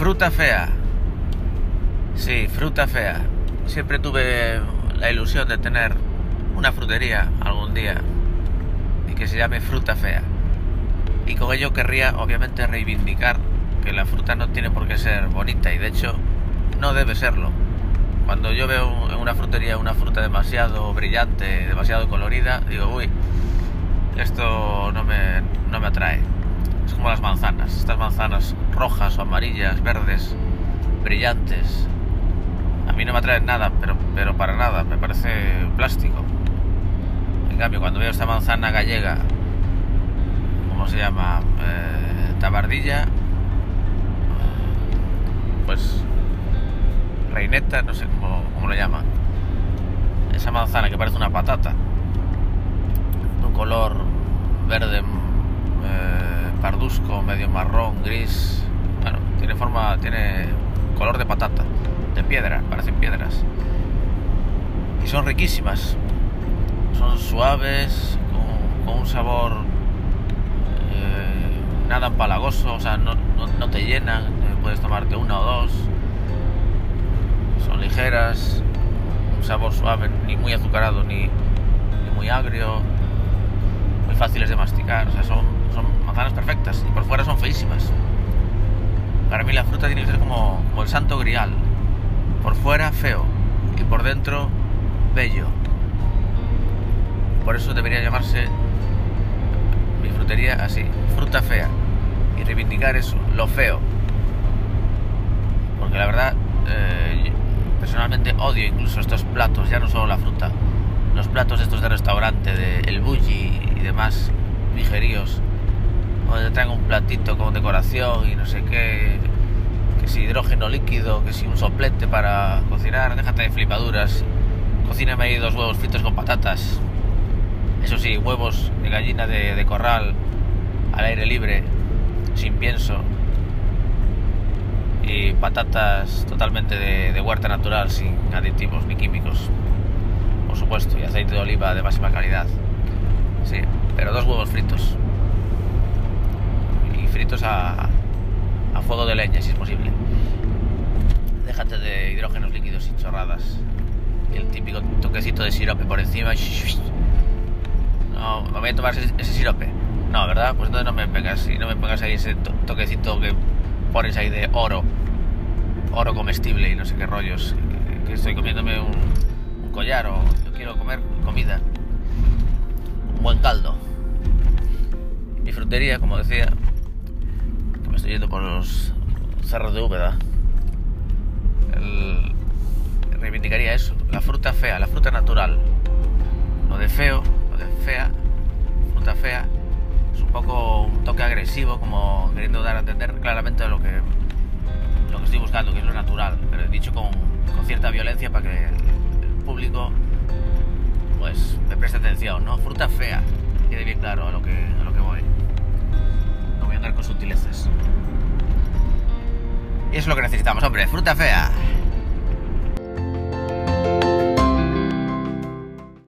Fruta fea. Sí, fruta fea. Siempre tuve la ilusión de tener una frutería algún día y que se llame fruta fea. Y con ello querría obviamente reivindicar que la fruta no tiene por qué ser bonita y de hecho no debe serlo. Cuando yo veo en una frutería una fruta demasiado brillante, demasiado colorida, digo, uy, esto no me, no me atrae. Es como las manzanas, estas manzanas rojas o amarillas, verdes, brillantes. A mí no me atraen nada, pero, pero para nada, me parece plástico. En cambio, cuando veo esta manzana gallega, ¿cómo se llama? Eh, tabardilla, pues reineta, no sé cómo, cómo lo llaman. Esa manzana que parece una patata, de un color verde, eh, pardusco, medio marrón, gris. Bueno, tiene forma, tiene color de patata, de piedra, parecen piedras. Y son riquísimas. Son suaves, con, un sabor eh, nada empalagoso, o sea, no, te llenan, eh, puedes tomarte una o dos son ligeras, un sabor suave, ni muy azucarado ni, muy agrio, muy fáciles de masticar, o sea, son, manzanas perfectas y por fuera son feísimas. Para mí la fruta tiene que ser como, el santo grial, por fuera feo. Y por dentro bello. Por eso debería llamarse mi frutería así, fruta fea, y reivindicar eso, lo feo. Porque la verdad, eh, personalmente odio incluso estos platos, ya no solo la fruta, los platos estos de restaurante, de el bulli y demás vigeríos, donde te traen un platito con decoración y no sé qué, que si hidrógeno líquido, que si un soplete para cocinar, déjate de flipaduras, cocíname ahí dos huevos fritos con patatas, eso sí, huevos de gallina de, de corral, al aire libre, sin pienso, y patatas totalmente de, de, huerta natural, sin aditivos ni químicos, por supuesto, y aceite de oliva de máxima calidad. Sí, pero dos huevos fritos. A, fuego de leña, si es posible. Déjate de hidrógenos líquidos y chorradas. Y el típico toquecito de sirope por encima. No, me voy a tomar ese, sirope. No, ¿verdad? Pues entonces no me pegas, y no me pongas ahí ese toquecito que pones ahí de oro, oro comestible y no sé qué rollos, estoy comiéndome un, collar o quiero comer comida, un buen caldo. Mi frutería, como decía, yendo por los cerros de Úbeda, el, reivindicaría eso, la fruta fea, la fruta natural, lo de feo, lo de fea, fruta fea es un poco un toque agresivo, como queriendo dar a entender claramente lo que, lo que estoy buscando, que es lo natural, pero dicho con, con cierta violencia para que el, el, público pues me preste atención, ¿no? Fruta fea, quede bien claro a lo que, a lo que voy. Andar con sutilezas. Y es lo que necesitamos, hombre, fruta fea.